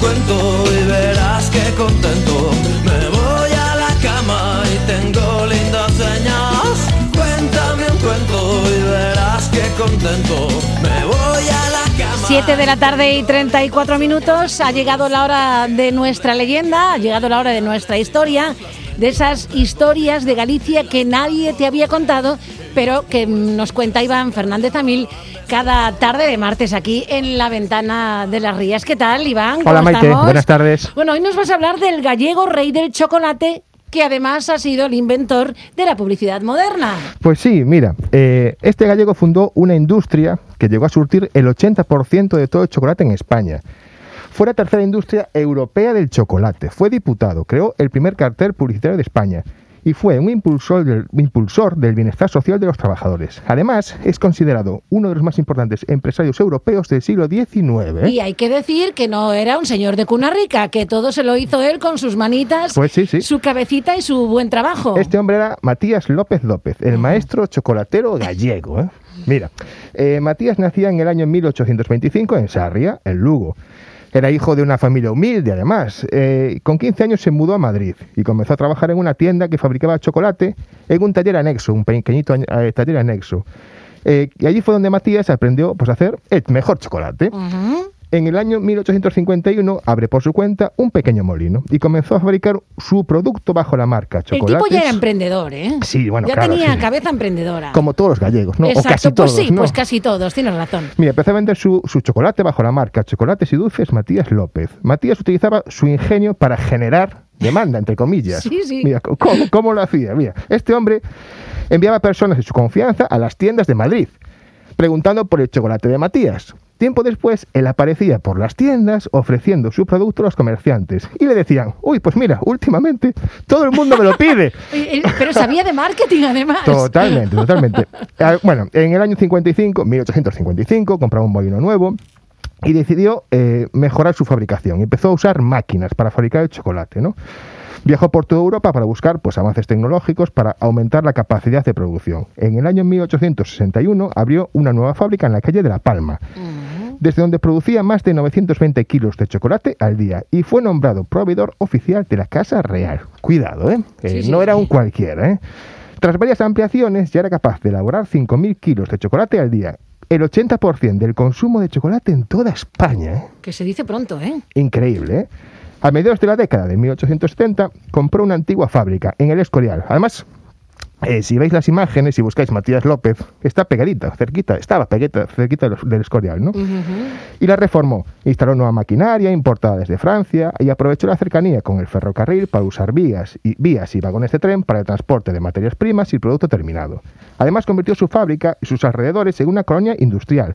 cuento y verás que contento. Me voy a la cama y tengo lindas señas. Cuéntame un cuento y verás que contento. Me voy a la cama. 7 de la tarde y 34 minutos. Ha llegado la hora de nuestra leyenda, ha llegado la hora de nuestra historia, de esas historias de Galicia que nadie te había contado, pero que nos cuenta Iván Fernández Amil cada tarde de martes aquí en la ventana de las Rías. ¿Qué tal, Iván? ¿Cómo Hola Maite, estamos? buenas tardes. Bueno, hoy nos vas a hablar del gallego rey del chocolate que además ha sido el inventor de la publicidad moderna. Pues sí, mira, eh, este gallego fundó una industria que llegó a surtir el 80% de todo el chocolate en España. Fue la tercera industria europea del chocolate. Fue diputado, creó el primer cartel publicitario de España y fue un impulsor del, impulsor del bienestar social de los trabajadores. Además, es considerado uno de los más importantes empresarios europeos del siglo XIX. Y hay que decir que no era un señor de cuna rica, que todo se lo hizo él con sus manitas, Pues sí, sí. su cabecita y su buen trabajo. Este hombre era Matías López López, el maestro chocolatero gallego. ¿eh? Mira, eh, Matías nacía en el año 1825 en Sarria, en Lugo. Era hijo de una familia humilde, además. Eh, con 15 años se mudó a Madrid y comenzó a trabajar en una tienda que fabricaba chocolate en un taller anexo, un pequeñito eh, taller anexo. Eh, y allí fue donde Matías aprendió pues, a hacer el mejor chocolate. Ujú. En el año 1851 abre por su cuenta un pequeño molino y comenzó a fabricar su producto bajo la marca El Chocolates. tipo ya era emprendedor, ¿eh? Sí, bueno, ya claro, tenía sí. cabeza emprendedora. Como todos los gallegos, ¿no? Exacto, o casi pues todos, sí, ¿no? pues casi todos, tienes razón. Mira, empezó a vender su, su chocolate bajo la marca Chocolates y Dulces Matías López. Matías utilizaba su ingenio para generar demanda, entre comillas. Sí, sí. Mira, ¿cómo, cómo lo hacía? Mira, este hombre enviaba personas de su confianza a las tiendas de Madrid, preguntando por el chocolate de Matías. Tiempo después, él aparecía por las tiendas ofreciendo su producto a los comerciantes y le decían, uy, pues mira, últimamente todo el mundo me lo pide. Pero sabía de marketing además. Totalmente, totalmente. Ah, Bueno, en el año 55, 1855, compró un molino nuevo y decidió eh, mejorar su fabricación. Empezó a usar máquinas para fabricar el chocolate, ¿no? Viajó por toda Europa para buscar pues, avances tecnológicos para aumentar la capacidad de producción. En el año 1861 abrió una nueva fábrica en la calle de La Palma, desde donde producía más de 920 kilos de chocolate al día y fue nombrado proveedor oficial de la Casa Real. Cuidado, ¿eh? Eh, Sí, sí, no era un cualquiera, ¿eh? Tras varias ampliaciones, ya era capaz de elaborar 5.000 kilos de chocolate al día, el 80% del consumo de chocolate en toda España. ¿eh? Que se dice pronto, ¿eh? Increíble, ¿eh? A mediados de la década de 1870 compró una antigua fábrica en el Escorial. Además, eh, si veis las imágenes y buscáis Matías López, está pegadita, cerquita, estaba pegadita, cerquita del Escorial, ¿no? Y la reformó. Instaló nueva maquinaria importada desde Francia y aprovechó la cercanía con el ferrocarril para usar vías y, vías y vagones de tren para el transporte de materias primas y producto terminado. Además, convirtió su fábrica y sus alrededores en una colonia industrial.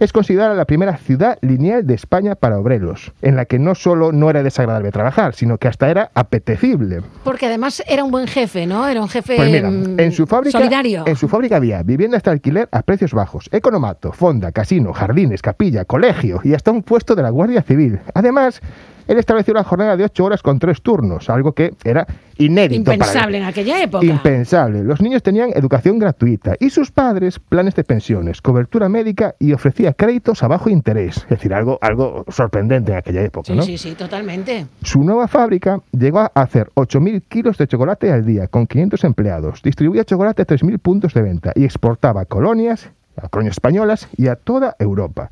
Es considerada la primera ciudad lineal de España para obreros, en la que no solo no era desagradable trabajar, sino que hasta era apetecible. Porque además era un buen jefe, ¿no? Era un jefe Pues mira, mm, en su fábrica, solidario. en su fábrica había viviendas de alquiler a precios bajos, economato, fonda, casino, jardines, capilla, colegio y hasta un puesto de la Guardia Civil. Además, él estableció una jornada de ocho horas con tres turnos, algo que era inédito. para. Impensable en aquella época. Impensable. Los niños tenían educación gratuita y sus padres planes de pensiones, cobertura médica y ofrecía créditos a bajo interés. Es decir, algo, algo sorprendente en aquella época. Sí, ¿no? sí, sí, totalmente. Su nueva fábrica llegó a hacer 8.000 kilos de chocolate al día con 500 empleados. Distribuía chocolate a 3.000 puntos de venta y exportaba colonias, a colonias españolas y a toda Europa.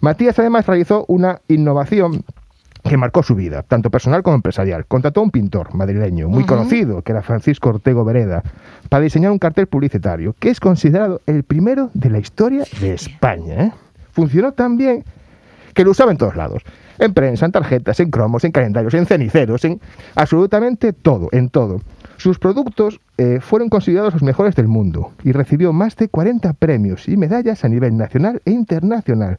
Matías además realizó una innovación que marcó su vida, tanto personal como empresarial. Contrató a un pintor madrileño muy conocido, que era Francisco Ortego Vereda, para diseñar un cartel publicitario que es considerado el primero de la historia de España. ¿eh? Funcionó tan bien que lo usaba en todos lados. En prensa, en tarjetas, en cromos, en calendarios, en ceniceros, en absolutamente todo, en todo. Sus productos eh, fueron considerados los mejores del mundo y recibió más de 40 premios y medallas a nivel nacional e internacional.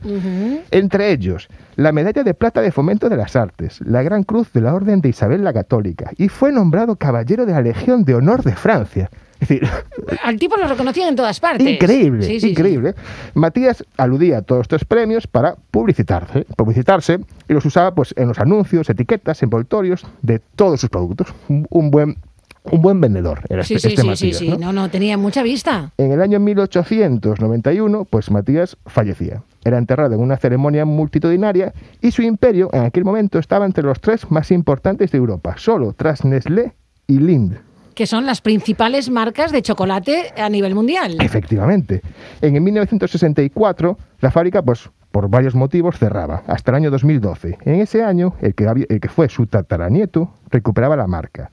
Entre ellos, la medalla de plata de fomento de las artes, la Gran Cruz de la Orden de Isabel la Católica y fue nombrado caballero de la Legión de Honor de Francia. Es decir, Al tipo lo reconocían en todas partes. Increíble, Sí, sí, sí. increíble. Matías aludía a todos estos premios para publicitarse, publicitarse y los usaba pues en los anuncios, etiquetas, envoltorios de todos sus productos. Un buen un buen vendedor. Era Sí, este, sí, este sí, Matías, sí, sí. ¿no? No, no, tenía mucha vista. En el año 1891, pues Matías fallecía. Era enterrado en una ceremonia multitudinaria y su imperio en aquel momento estaba entre los tres más importantes de Europa, solo tras Nestlé y Lind. Que son las principales marcas de chocolate a nivel mundial. Efectivamente. En el 1964, la fábrica, pues por varios motivos, cerraba, hasta el año 2012. En ese año, el que, había- el que fue su tataranieto recuperaba la marca.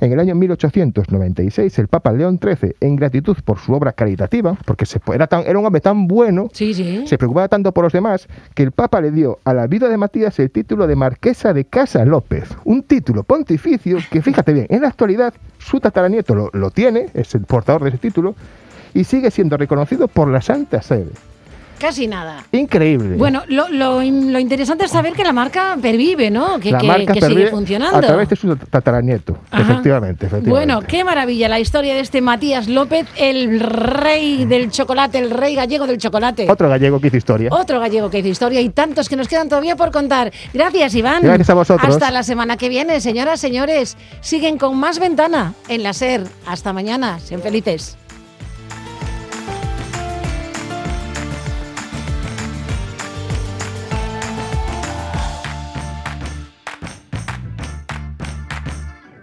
En el año 1896, el Papa León XIII, en gratitud por su obra caritativa, porque se, era, tan, era un hombre tan bueno, Sí, sí. se preocupaba tanto por los demás, que el Papa le dio a la vida de Matías el título de Marquesa de Casa López. Un título pontificio que, fíjate bien, en la actualidad su tataranieto lo, lo tiene, es el portador de ese título, y sigue siendo reconocido por la Santa Sede. Casi nada. Increíble. Bueno, lo, lo in- lo interesante es saber que la marca pervive, ¿no? Que, la que- marca que sigue funcionando. A través de su tataranieto. Efectivamente, efectivamente. Bueno, qué maravilla la historia de este Matías López, el rey del chocolate, el rey gallego del chocolate. Otro gallego que hizo historia. Otro gallego que hizo historia y tantos que nos quedan todavía por contar. Gracias, Iván. Gracias a vosotros. Hasta la semana que viene, señoras, señores. Siguen con más ventana en la SER. Hasta mañana. Sean felices.